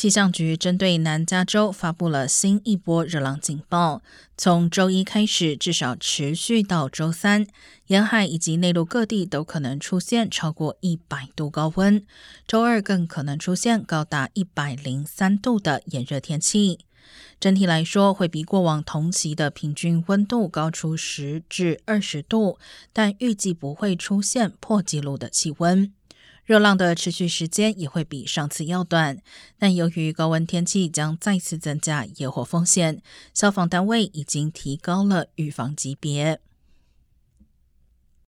气象局针对南加州发布了新一波热浪警报，从周一开始，至少持续到周三，沿海以及内陆各地都可能出现超过一百度高温。周二更可能出现高达一百零三度的炎热天气。整体来说，会比过往同期的平均温度高出十至二十度，但预计不会出现破纪录的气温。热浪的持续时间也会比上次要短，但由于高温天气将再次增加野火风险，消防单位已经提高了预防级别。